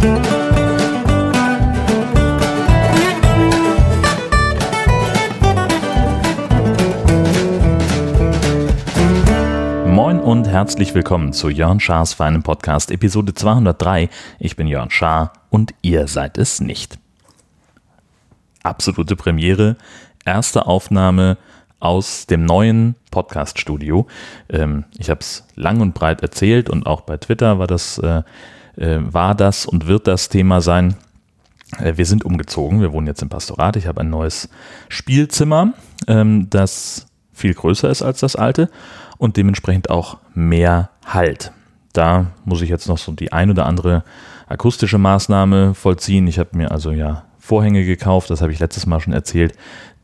Moin und herzlich willkommen zu Jörn Schars feinem Podcast Episode 203. Ich bin Jörn Schaar und ihr seid es nicht. Absolute Premiere, erste Aufnahme aus dem neuen Podcast-Studio. Ähm, ich habe es lang und breit erzählt und auch bei Twitter war das, äh, war das und wird das Thema sein. Äh, wir sind umgezogen, wir wohnen jetzt im Pastorat. Ich habe ein neues Spielzimmer, ähm, das viel größer ist als das alte und dementsprechend auch mehr Halt. Da muss ich jetzt noch so die ein oder andere akustische Maßnahme vollziehen. Ich habe mir also ja Vorhänge gekauft, das habe ich letztes Mal schon erzählt,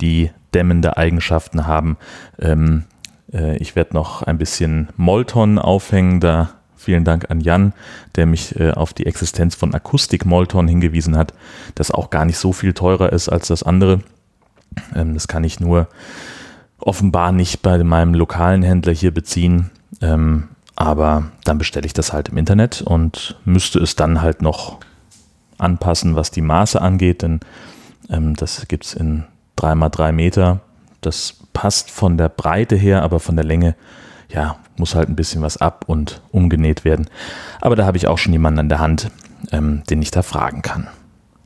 die dämmende Eigenschaften haben. Ähm, äh, ich werde noch ein bisschen Molton aufhängen, da vielen Dank an Jan, der mich äh, auf die Existenz von Akustik-Molton hingewiesen hat, das auch gar nicht so viel teurer ist als das andere. Ähm, das kann ich nur offenbar nicht bei meinem lokalen Händler hier beziehen. Ähm, aber dann bestelle ich das halt im Internet und müsste es dann halt noch anpassen, was die Maße angeht, denn ähm, das gibt es in 3x3 Meter. Das passt von der Breite her, aber von der Länge, ja, muss halt ein bisschen was ab und umgenäht werden. Aber da habe ich auch schon jemanden an der Hand, ähm, den ich da fragen kann.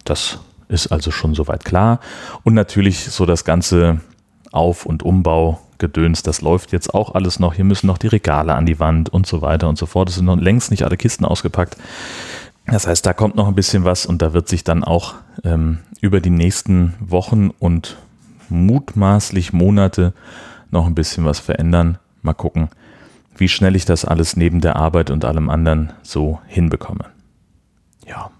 Das ist also schon soweit klar. Und natürlich so das ganze Auf- und Umbau-Gedöns, das läuft jetzt auch alles noch. Hier müssen noch die Regale an die Wand und so weiter und so fort. Es sind noch längst nicht alle Kisten ausgepackt. Das heißt, da kommt noch ein bisschen was und da wird sich dann auch ähm, über die nächsten Wochen und mutmaßlich Monate noch ein bisschen was verändern. Mal gucken, wie schnell ich das alles neben der Arbeit und allem anderen so hinbekomme. Ja.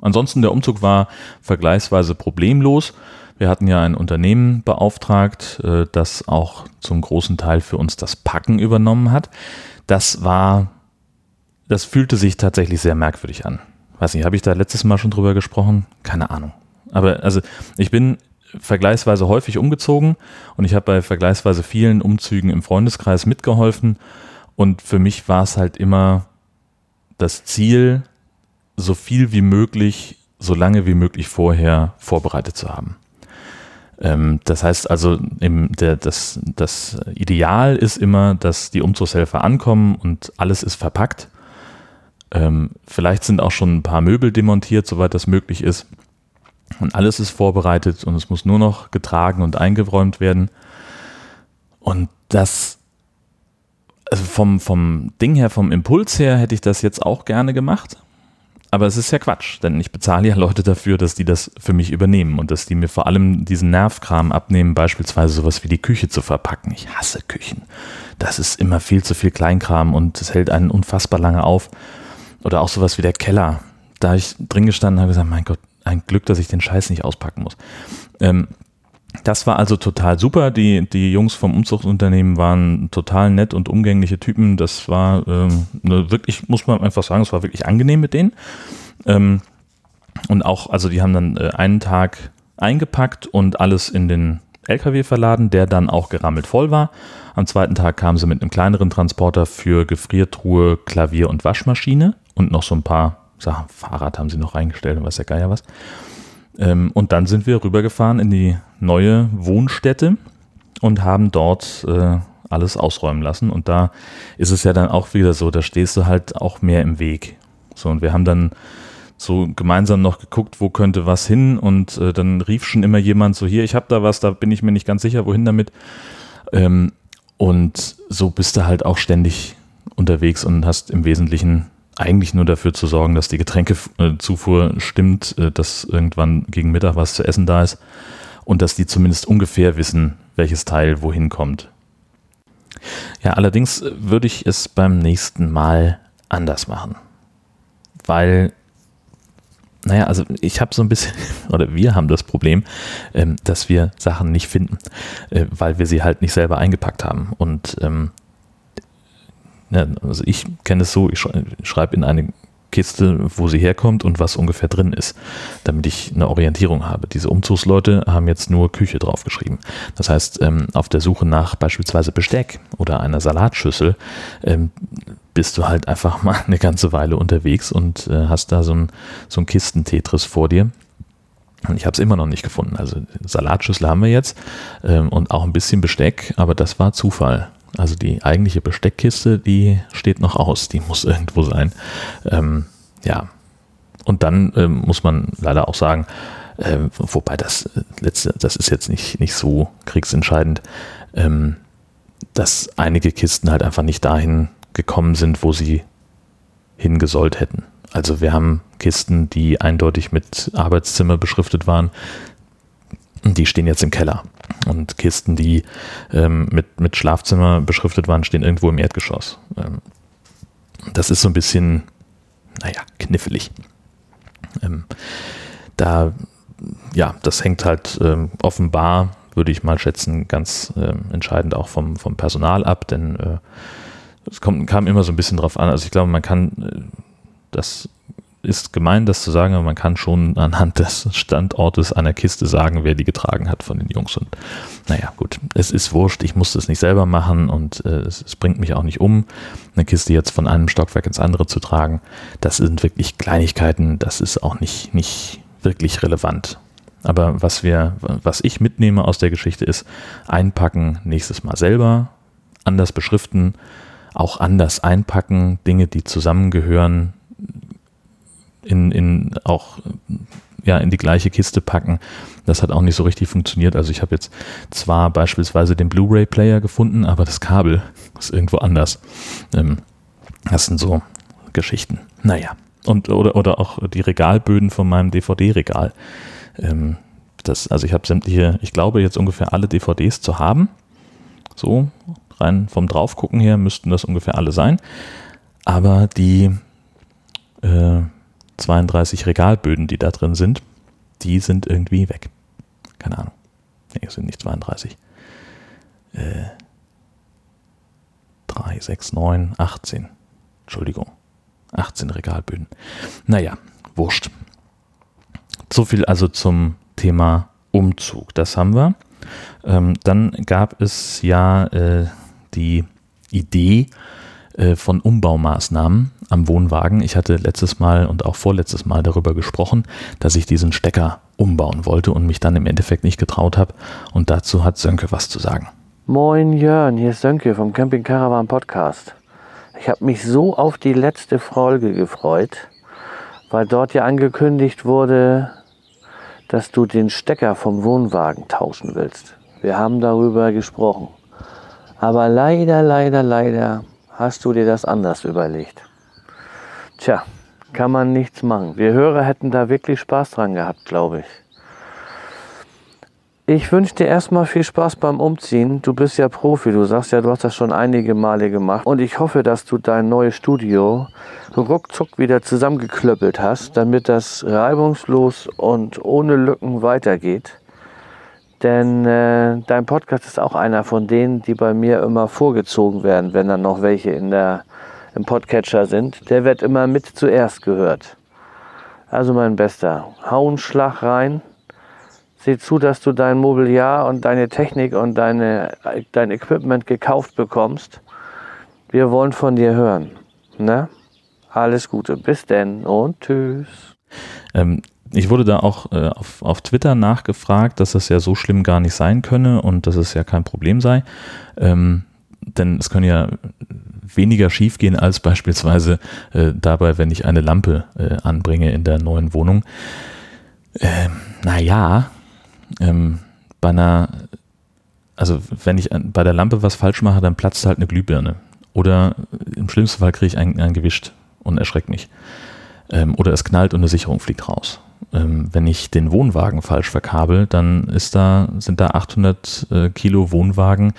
Ansonsten der Umzug war vergleichsweise problemlos. Wir hatten ja ein Unternehmen beauftragt, äh, das auch zum großen Teil für uns das Packen übernommen hat. Das war das fühlte sich tatsächlich sehr merkwürdig an. Weiß nicht, habe ich da letztes Mal schon drüber gesprochen? Keine Ahnung. Aber also ich bin vergleichsweise häufig umgezogen und ich habe bei vergleichsweise vielen Umzügen im Freundeskreis mitgeholfen und für mich war es halt immer das Ziel, so viel wie möglich, so lange wie möglich vorher vorbereitet zu haben. Ähm, das heißt also, im, der, das, das Ideal ist immer, dass die Umzugshelfer ankommen und alles ist verpackt ähm, vielleicht sind auch schon ein paar Möbel demontiert, soweit das möglich ist. Und alles ist vorbereitet und es muss nur noch getragen und eingeräumt werden. Und das, also vom, vom Ding her, vom Impuls her, hätte ich das jetzt auch gerne gemacht. Aber es ist ja Quatsch, denn ich bezahle ja Leute dafür, dass die das für mich übernehmen und dass die mir vor allem diesen Nervkram abnehmen, beispielsweise sowas wie die Küche zu verpacken. Ich hasse Küchen. Das ist immer viel zu viel Kleinkram und es hält einen unfassbar lange auf. Oder auch sowas wie der Keller. Da ich drin gestanden habe gesagt, mein Gott, ein Glück, dass ich den Scheiß nicht auspacken muss. Ähm, das war also total super. Die, die Jungs vom Umzugsunternehmen waren total nett und umgängliche Typen. Das war ähm, wirklich, muss man einfach sagen, es war wirklich angenehm mit denen. Ähm, und auch, also die haben dann äh, einen Tag eingepackt und alles in den LKW verladen, der dann auch gerammelt voll war. Am zweiten Tag kamen sie mit einem kleineren Transporter für Gefriertruhe, Klavier und Waschmaschine und noch so ein paar Sachen. Fahrrad haben sie noch reingestellt und was der Geier was. Ähm, und dann sind wir rübergefahren in die neue Wohnstätte und haben dort äh, alles ausräumen lassen. Und da ist es ja dann auch wieder so, da stehst du halt auch mehr im Weg. So, und wir haben dann so gemeinsam noch geguckt, wo könnte was hin und äh, dann rief schon immer jemand so, hier, ich habe da was, da bin ich mir nicht ganz sicher, wohin damit. Ähm, und so bist du halt auch ständig unterwegs und hast im Wesentlichen eigentlich nur dafür zu sorgen, dass die Getränkezufuhr stimmt, äh, dass irgendwann gegen Mittag was zu essen da ist und dass die zumindest ungefähr wissen, welches Teil wohin kommt. Ja, allerdings würde ich es beim nächsten Mal anders machen, weil naja, also ich habe so ein bisschen, oder wir haben das Problem, ähm, dass wir Sachen nicht finden, äh, weil wir sie halt nicht selber eingepackt haben. Und ähm, ja, also ich kenne es so, ich schreibe in eine Kiste, wo sie herkommt und was ungefähr drin ist, damit ich eine Orientierung habe. Diese Umzugsleute haben jetzt nur Küche draufgeschrieben. Das heißt, ähm, auf der Suche nach beispielsweise Besteck oder einer Salatschüssel ähm, bist du halt einfach mal eine ganze Weile unterwegs und äh, hast da so ein, so ein Kisten-Tetris vor dir. Und ich habe es immer noch nicht gefunden. Also Salatschüssel haben wir jetzt ähm, und auch ein bisschen Besteck, aber das war Zufall. Also die eigentliche Besteckkiste, die steht noch aus, die muss irgendwo sein. Ähm, ja, und dann ähm, muss man leider auch sagen, äh, wobei das äh, letzte, das ist jetzt nicht, nicht so kriegsentscheidend, ähm, dass einige Kisten halt einfach nicht dahin gekommen sind, wo sie hingesollt hätten. Also wir haben Kisten, die eindeutig mit Arbeitszimmer beschriftet waren, die stehen jetzt im Keller. Und Kisten, die ähm, mit, mit Schlafzimmer beschriftet waren, stehen irgendwo im Erdgeschoss. Ähm, das ist so ein bisschen, naja, knifflig. Ähm, da, ja, das hängt halt ähm, offenbar, würde ich mal schätzen, ganz ähm, entscheidend auch vom, vom Personal ab, denn äh, es kommt, kam immer so ein bisschen drauf an. Also ich glaube, man kann äh, das ist gemein, das zu sagen, aber man kann schon anhand des Standortes einer Kiste sagen, wer die getragen hat von den Jungs. Und naja, gut, es ist wurscht, ich musste es nicht selber machen und äh, es, es, bringt mich auch nicht um, eine Kiste jetzt von einem Stockwerk ins andere zu tragen. Das sind wirklich Kleinigkeiten, das ist auch nicht, nicht wirklich relevant. Aber was wir, was ich mitnehme aus der Geschichte ist, einpacken nächstes Mal selber, anders beschriften, auch anders einpacken, Dinge, die zusammengehören, in, in auch ja, in die gleiche Kiste packen. Das hat auch nicht so richtig funktioniert. Also ich habe jetzt zwar beispielsweise den Blu-ray-Player gefunden, aber das Kabel ist irgendwo anders. Ähm, das sind so Geschichten. Naja. Und, oder, oder auch die Regalböden von meinem DVD-Regal. Ähm, das, also ich habe sämtliche, ich glaube jetzt ungefähr alle DVDs zu haben. So, rein vom Draufgucken her müssten das ungefähr alle sein. Aber die äh, 32 Regalböden, die da drin sind, die sind irgendwie weg. Keine Ahnung. Nee, es sind nicht 32. Äh, 3, 6, 9, 18. Entschuldigung. 18 Regalböden. Naja, wurscht. So viel also zum Thema Umzug. Das haben wir. Ähm, dann gab es ja äh, die Idee, von Umbaumaßnahmen am Wohnwagen. Ich hatte letztes Mal und auch vorletztes Mal darüber gesprochen, dass ich diesen Stecker umbauen wollte und mich dann im Endeffekt nicht getraut habe. Und dazu hat Sönke was zu sagen. Moin Jörn, hier ist Sönke vom Camping Caravan Podcast. Ich habe mich so auf die letzte Folge gefreut, weil dort ja angekündigt wurde, dass du den Stecker vom Wohnwagen tauschen willst. Wir haben darüber gesprochen. Aber leider, leider, leider hast du dir das anders überlegt? Tja, kann man nichts machen. Wir Hörer hätten da wirklich Spaß dran gehabt, glaube ich. Ich wünsche dir erstmal viel Spaß beim Umziehen. Du bist ja Profi, du sagst ja, du hast das schon einige Male gemacht. Und ich hoffe, dass du dein neues Studio ruckzuck wieder zusammengeklöppelt hast, damit das reibungslos und ohne Lücken weitergeht. Denn äh, dein Podcast ist auch einer von denen, die bei mir immer vorgezogen werden, wenn dann noch welche in der, im Podcatcher sind. Der wird immer mit zuerst gehört. Also mein Bester, hau einen Schlag rein. Sieh zu, dass du dein Mobiliar und deine Technik und deine, dein Equipment gekauft bekommst. Wir wollen von dir hören. Ne? Alles Gute. Bis denn und tschüss. Ähm, ich wurde da auch äh, auf, auf Twitter nachgefragt, dass das ja so schlimm gar nicht sein könne und dass es ja kein Problem sei. Ähm, denn es können ja weniger schiefgehen als beispielsweise äh, dabei, wenn ich eine Lampe äh, anbringe in der neuen Wohnung. Ähm, naja, ähm, bei einer, also wenn ich bei der Lampe was falsch mache, dann platzt halt eine Glühbirne. Oder im schlimmsten Fall kriege ich ein, ein gewischt und erschreckt mich. Ähm, oder es knallt und eine Sicherung fliegt raus ähm, wenn ich den Wohnwagen falsch verkabel, dann ist da, sind da 800 äh, Kilo Wohnwagen,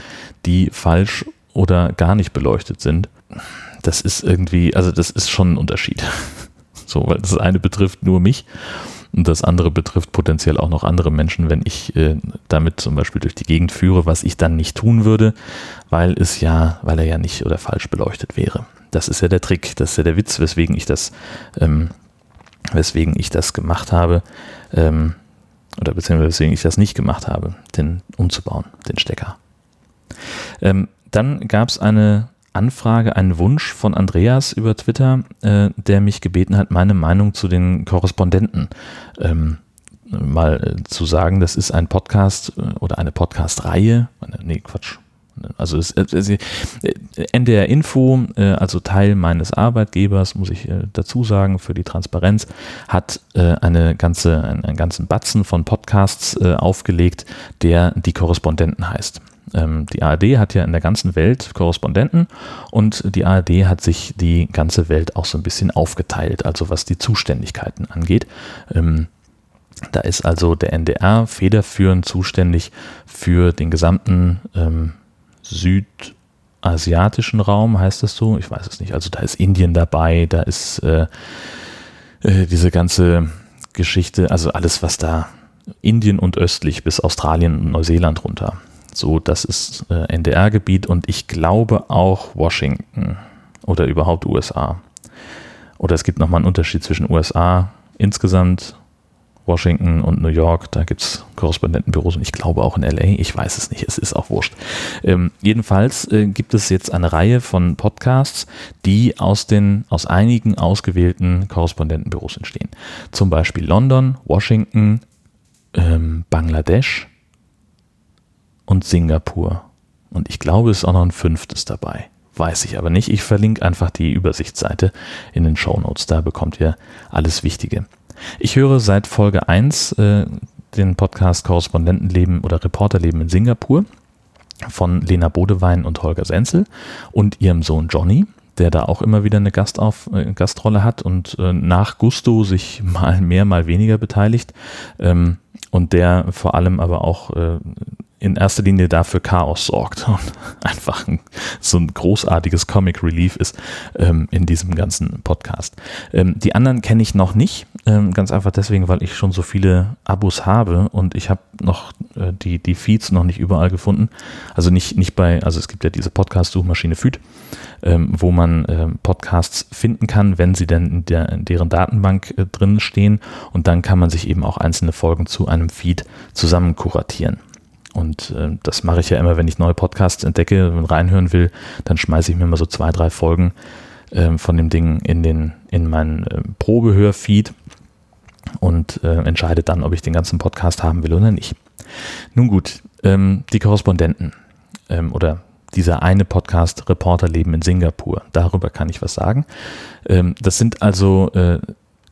die falsch oder gar nicht beleuchtet sind. Das ist irgendwie, also das ist schon ein Unterschied. So, weil das eine betrifft nur mich Und das andere betrifft potenziell auch noch andere Menschen, wenn ich äh, damit zum Beispiel durch die Gegend führe, was ich dann nicht tun würde, weil es ja, weil er ja nicht oder falsch beleuchtet wäre. Das ist ja der Trick, das ist ja der Witz, weswegen ich das, ähm, weswegen ich das gemacht habe, ähm, oder beziehungsweise weswegen ich das nicht gemacht habe, den umzubauen, den Stecker. Ähm, dann gab es eine Anfrage, einen Wunsch von Andreas über Twitter, äh, der mich gebeten hat, meine Meinung zu den Korrespondenten ähm, mal äh, zu sagen. Das ist ein Podcast äh, oder eine Podcast-Reihe. Nee, Quatsch. Also es, äh, NDR Info, äh, also Teil meines Arbeitgebers, muss ich äh, dazu sagen, für die Transparenz, hat eine ganze, einen ganzen Batzen von Podcasts aufgelegt, der die Korrespondenten heißt. Ähm, die ARD hat ja in der ganzen Welt Korrespondenten und die ARD hat sich die ganze Welt auch so ein bisschen aufgeteilt, also was die Zuständigkeiten angeht. Ähm, da ist also der NDR federführend zuständig für den gesamten ähm, südasiatischen Raum, heißt das so? Ich weiß es nicht. Also da ist Indien dabei, da ist äh, äh, diese ganze Geschichte, also alles, was da Indien und östlich bis Australien und Neuseeland runter so, das ist äh, NDR-Gebiet und ich glaube auch Washington oder überhaupt USA. Oder es gibt nochmal einen Unterschied zwischen USA insgesamt, Washington und New York. Da gibt es Korrespondentenbüros und ich glaube auch in LA. Ich weiß es nicht, es ist auch wurscht. Ähm, jedenfalls äh, gibt es jetzt eine Reihe von Podcasts, die aus, den, aus einigen ausgewählten Korrespondentenbüros entstehen. Zum Beispiel London, Washington, ähm, Bangladesch, und Singapur. Und ich glaube, es ist auch noch ein fünftes dabei. Weiß ich aber nicht. Ich verlinke einfach die Übersichtsseite in den Show Notes. Da bekommt ihr alles Wichtige. Ich höre seit Folge 1 äh, den Podcast Korrespondentenleben oder Reporterleben in Singapur von Lena Bodewein und Holger Senzel und ihrem Sohn Johnny, der da auch immer wieder eine Gastauf, äh, Gastrolle hat und äh, nach Gusto sich mal mehr, mal weniger beteiligt ähm, und der vor allem aber auch äh, in erster Linie dafür Chaos sorgt und einfach ein, so ein großartiges Comic Relief ist ähm, in diesem ganzen Podcast. Ähm, die anderen kenne ich noch nicht, ähm, ganz einfach deswegen, weil ich schon so viele Abos habe und ich habe noch äh, die, die Feeds noch nicht überall gefunden. Also nicht, nicht bei, also es gibt ja diese Podcast-Suchmaschine Feed, ähm, wo man äh, Podcasts finden kann, wenn sie denn in, der, in deren Datenbank äh, drin stehen und dann kann man sich eben auch einzelne Folgen zu einem Feed zusammen kuratieren. Und äh, das mache ich ja immer, wenn ich neue Podcasts entdecke und reinhören will, dann schmeiße ich mir mal so zwei, drei Folgen äh, von dem Ding in, den, in meinen äh, Probehörfeed und äh, entscheide dann, ob ich den ganzen Podcast haben will oder nicht. Nun gut, ähm, die Korrespondenten ähm, oder dieser eine Podcast Reporterleben in Singapur, darüber kann ich was sagen. Ähm, das sind also äh,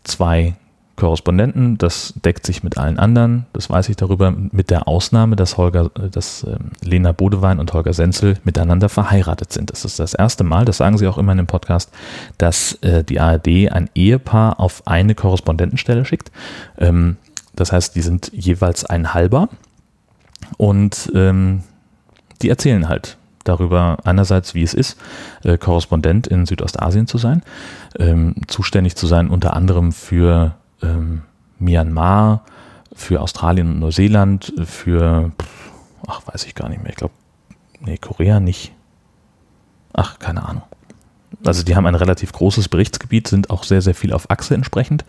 zwei Korrespondenten, das deckt sich mit allen anderen, das weiß ich darüber, mit der Ausnahme, dass Holger, dass äh, Lena Bodewein und Holger Senzel miteinander verheiratet sind. Das ist das erste Mal, das sagen sie auch immer in dem Podcast, dass äh, die ARD ein Ehepaar auf eine Korrespondentenstelle schickt. Ähm, das heißt, die sind jeweils ein halber und ähm, die erzählen halt darüber einerseits, wie es ist, äh, Korrespondent in Südostasien zu sein, ähm, zuständig zu sein unter anderem für ähm, Myanmar, für Australien und Neuseeland, für, ach, weiß ich gar nicht mehr, ich glaube, nee, Korea nicht. Ach, keine Ahnung. Also die haben ein relativ großes Berichtsgebiet, sind auch sehr, sehr viel auf Achse entsprechend,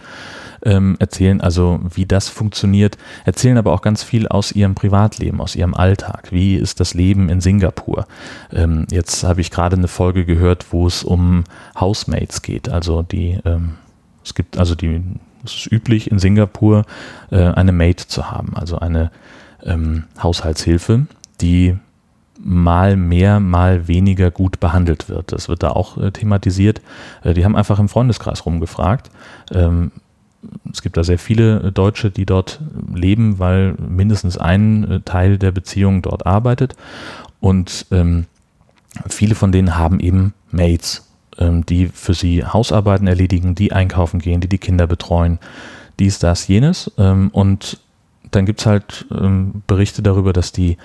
ähm, erzählen also, wie das funktioniert, erzählen aber auch ganz viel aus ihrem Privatleben, aus ihrem Alltag. Wie ist das Leben in Singapur? Ähm, jetzt habe ich gerade eine Folge gehört, wo es um Housemates geht, also die, ähm, es gibt also die es ist üblich in Singapur, äh, eine Maid zu haben, also eine ähm, Haushaltshilfe, die mal mehr, mal weniger gut behandelt wird. Das wird da auch äh, thematisiert. Äh, die haben einfach im Freundeskreis rumgefragt. Ähm, es gibt da sehr viele Deutsche, die dort leben, weil mindestens ein äh, Teil der Beziehung dort arbeitet. Und ähm, viele von denen haben eben ähm, die für sie Hausarbeiten erledigen, die einkaufen gehen, die die Kinder betreuen, dies, das, jenes. Ähm, und dann gibt es halt ähm, Berichte darüber, dass die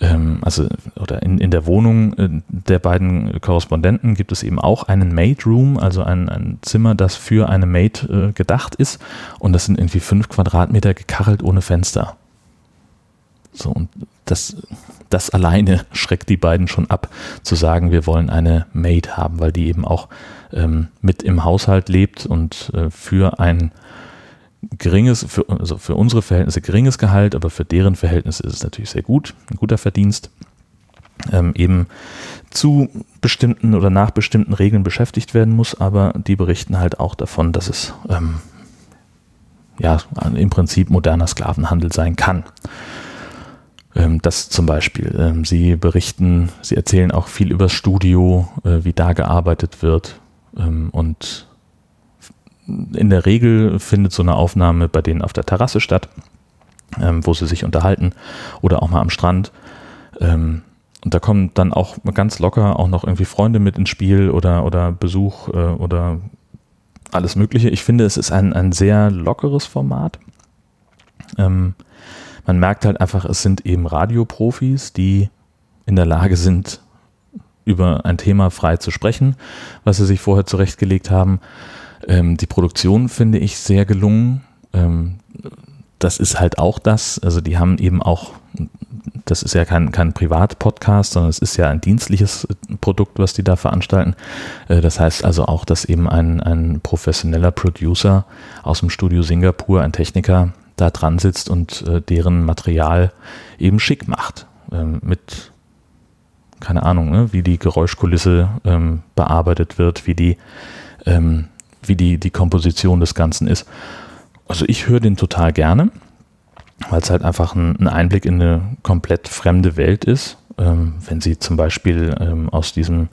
ähm, also oder in, in der Wohnung äh, der beiden Korrespondenten gibt es eben auch einen Maid Room, also ein, ein Zimmer, das für eine Maid äh, gedacht ist. Und das sind irgendwie fünf Quadratmeter gekachelt ohne Fenster. So, und das, das alleine schreckt die beiden schon ab, zu sagen, wir wollen eine Maid haben, weil die eben auch ähm, mit im Haushalt lebt und äh, für ein geringes, für, also für unsere Verhältnisse geringes Gehalt, aber für deren Verhältnisse ist es natürlich sehr gut, ein guter Verdienst, ähm, eben zu bestimmten oder nach bestimmten Regeln beschäftigt werden muss, aber die berichten halt auch davon, dass es ähm, ja im Prinzip moderner Sklavenhandel sein kann. Ähm, das zum Beispiel. Ähm, sie berichten, sie erzählen auch viel über das Studio, äh, wie da gearbeitet wird ähm, und in der Regel findet so eine Aufnahme bei denen auf der Terrasse statt, ähm, wo sie sich unterhalten oder auch mal am Strand. Ähm, und da kommen dann auch ganz locker auch noch irgendwie Freunde mit ins Spiel oder, oder Besuch äh, oder alles Mögliche. Ich finde, es ist ein, ein sehr lockeres Format. Ähm, man merkt halt einfach, es sind eben Radioprofis, die in der Lage sind, über ein Thema frei zu sprechen, was sie sich vorher zurechtgelegt haben ähm, die Produktion finde ich sehr gelungen. Ähm, das ist halt auch das. Also die haben eben auch, das ist ja kein, kein Privat-Podcast, sondern es ist ja ein dienstliches Produkt, was die da veranstalten. Äh, das heißt also auch, dass eben ein, ein professioneller Producer aus dem Studio Singapur, ein Techniker, da dran sitzt und äh, deren Material eben schick macht. Ähm, mit, keine Ahnung, ne, wie die Geräuschkulisse ähm, bearbeitet wird, wie die ähm, wie die, die Komposition des Ganzen ist. Also ich höre den total gerne, weil es halt einfach ein, ein, Einblick in eine komplett fremde Welt ist. Ähm, wenn sie zum Beispiel ähm, aus diesem,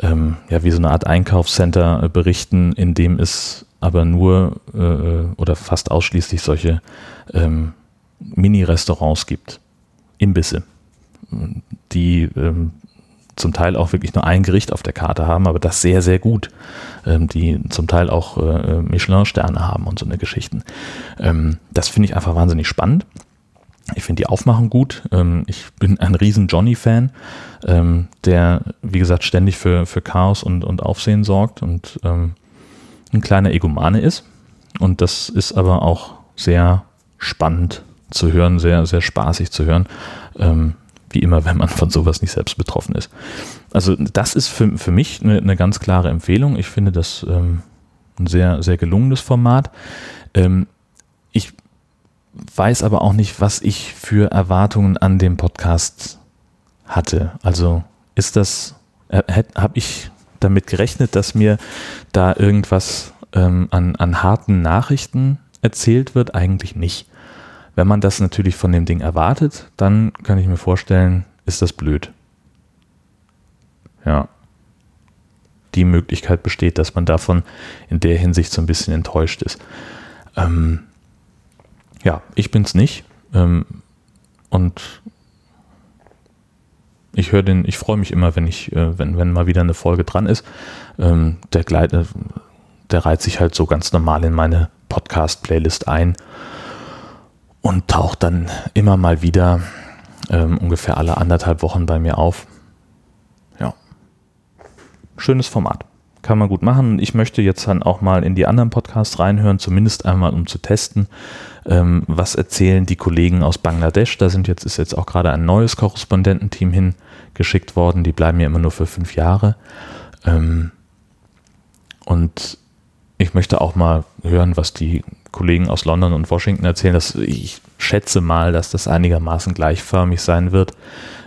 ähm, ja, wie so eine Art Einkaufscenter äh, berichten, in dem es aber nur äh, oder fast ausschließlich solche ähm, Mini-Restaurants gibt, Imbisse, die ähm, zum Teil auch wirklich nur ein Gericht auf der Karte haben, aber das sehr, sehr gut. Ähm, die zum Teil auch äh, Michelin-Sterne haben und so eine Geschichten. Ähm, das finde ich einfach wahnsinnig spannend. Ich finde die Aufmachung gut. Ähm, ich bin ein riesen Johnny-Fan, ähm, der, wie gesagt, ständig für, für Chaos und, und Aufsehen sorgt und ähm, ein kleiner Egomane ist. Und das ist aber auch sehr spannend zu hören, sehr, sehr spaßig zu hören. Ähm, wie immer, wenn man von sowas nicht selbst betroffen ist. Also das ist für, für mich eine, eine ganz klare Empfehlung. Ich finde das ähm, ein sehr, sehr gelungenes Format. Ähm, ich weiß aber auch nicht, was ich für Erwartungen an dem Podcast hatte. Also ist das, äh, habe ich damit gerechnet, dass mir da irgendwas ähm, an, an harten Nachrichten erzählt wird? Eigentlich nicht. Wenn man das natürlich von dem Ding erwartet, dann kann ich mir vorstellen, ist das blöd. Ja. Die Möglichkeit besteht, dass man davon in der Hinsicht so ein bisschen enttäuscht ist. Ähm, ja, ich bin's nicht. Ähm, und ich höre den, ich freue mich immer, wenn ich, äh, wenn, wenn mal wieder eine Folge dran ist. Ähm, der, Gleit, der reiht sich halt so ganz normal in meine Podcast-Playlist ein und taucht dann immer mal wieder ähm, ungefähr alle anderthalb Wochen bei mir auf. Ja. Schönes Format. Kann man gut machen. Ich möchte jetzt dann auch mal in die anderen Podcasts reinhören, zumindest einmal um zu testen, ähm, was erzählen die Kollegen aus Bangladesch. Da sind jetzt, ist jetzt auch gerade ein neues Korrespondententeam hingeschickt worden. Die bleiben ja immer nur für fünf Jahre. Ähm, und ich möchte auch mal hören, was die Kollegen aus London und Washington erzählen, dass ich schätze mal, dass das einigermaßen gleichförmig sein wird.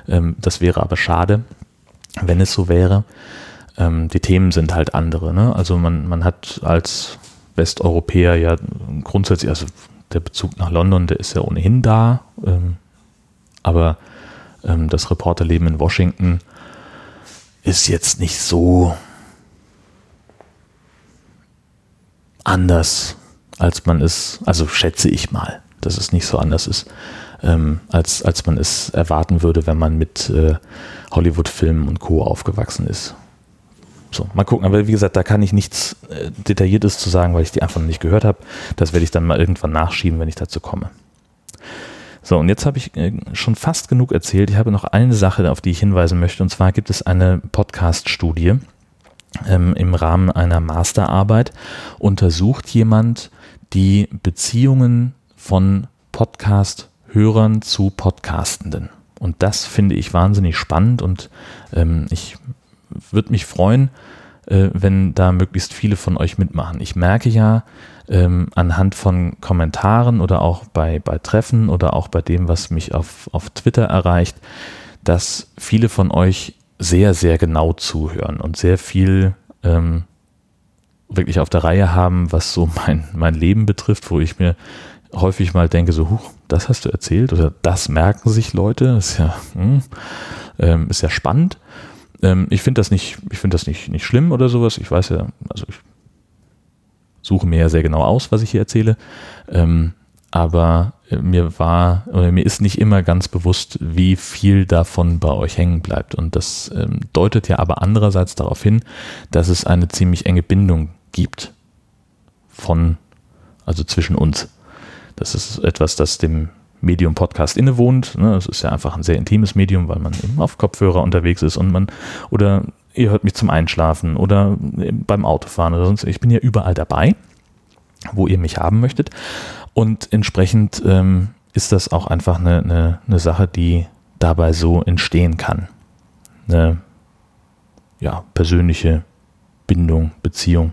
Ähm, das wäre aber schade, wenn es so wäre. Ähm, die Themen sind halt andere. Ne? Also man, man hat als Westeuropäer ja grundsätzlich, also der Bezug nach London, der ist ja ohnehin da, ähm, aber das Reporterleben in Washington ist jetzt nicht so anders als man es, also schätze ich mal, dass es nicht so anders ist, ähm, als, als man es erwarten würde, wenn man mit äh, Hollywood-Filmen und Co. aufgewachsen ist. So, mal gucken. Aber wie gesagt, da kann ich nichts äh, Detailliertes zu sagen, weil ich die einfach noch nicht gehört habe. Das werde ich dann mal irgendwann nachschieben, wenn ich dazu komme. So, und jetzt habe ich äh, schon fast genug erzählt. Ich habe noch eine Sache, auf die ich hinweisen möchte. Und zwar gibt es eine Podcast-Studie ähm, im Rahmen einer Masterarbeit. Untersucht jemand die Beziehungen von Podcast-Hörern zu Podcastenden. Und das finde ich wahnsinnig spannend und ähm, ich würde mich freuen, äh, wenn da möglichst viele von euch mitmachen. Ich merke ja ähm, anhand von Kommentaren oder auch bei, bei Treffen oder auch bei dem, was mich auf, auf Twitter erreicht, dass viele von euch sehr, sehr genau zuhören und sehr viel ähm, wirklich auf der Reihe haben, was so mein, mein Leben betrifft, wo ich mir häufig mal denke, so, huch, das hast du erzählt oder das merken sich Leute, ist ja, hm, ähm, ist ja spannend. Ähm, ich finde das nicht, ich finde das nicht, nicht schlimm oder sowas. Ich weiß ja, also ich suche mir ja sehr genau aus, was ich hier erzähle. Ähm, aber äh, mir war oder mir ist nicht immer ganz bewusst, wie viel davon bei euch hängen bleibt. Und das ähm, deutet ja aber andererseits darauf hin, dass es eine ziemlich enge Bindung gibt von, also zwischen uns. Das ist etwas, das dem Medium Podcast innewohnt. Ne? Es ist ja einfach ein sehr intimes Medium, weil man eben auf Kopfhörer unterwegs ist und man oder ihr hört mich zum Einschlafen oder beim Autofahren oder sonst. Ich bin ja überall dabei, wo ihr mich haben möchtet. Und entsprechend ähm, ist das auch einfach eine, eine, eine Sache, die dabei so entstehen kann. Eine ja, persönliche Bindung, Beziehung.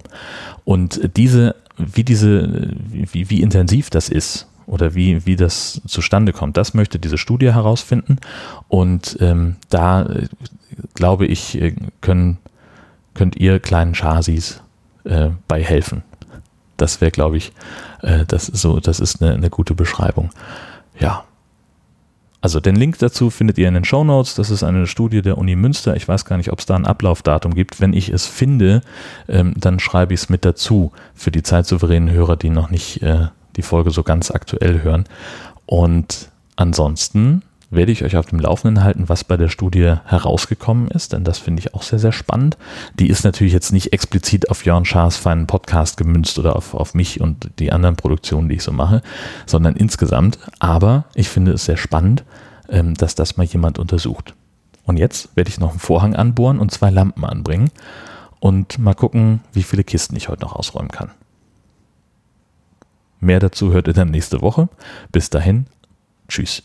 Und diese, wie diese, wie, wie intensiv das ist oder wie, wie das zustande kommt, das möchte diese Studie herausfinden. Und ähm, da glaube ich, äh, können, könnt ihr kleinen Chasis äh, bei helfen. Das wäre, glaube ich, äh, das, so, das ist eine, eine gute Beschreibung. Ja, also den Link dazu findet ihr in den Show Notes. Das ist eine Studie der Uni Münster. Ich weiß gar nicht, ob es da ein Ablaufdatum gibt. Wenn ich es finde, ähm, dann schreibe ich es mit dazu für die zeitsouveränen Hörer, die noch nicht äh, die Folge so ganz aktuell hören. Und ansonsten werde ich euch auf dem Laufenden halten, was bei der Studie herausgekommen ist, denn das finde ich auch sehr, sehr spannend. Die ist natürlich jetzt nicht explizit auf Jörn Schaas feinen Podcast gemünzt oder auf, auf mich und die anderen Produktionen, die ich so mache, sondern insgesamt. Aber ich finde es sehr spannend, ähm, dass das mal jemand untersucht. Und jetzt werde ich noch einen Vorhang anbohren und zwei Lampen anbringen und mal gucken, wie viele Kisten ich heute noch ausräumen kann. Mehr dazu hört ihr dann nächste Woche. Bis dahin, tschüss.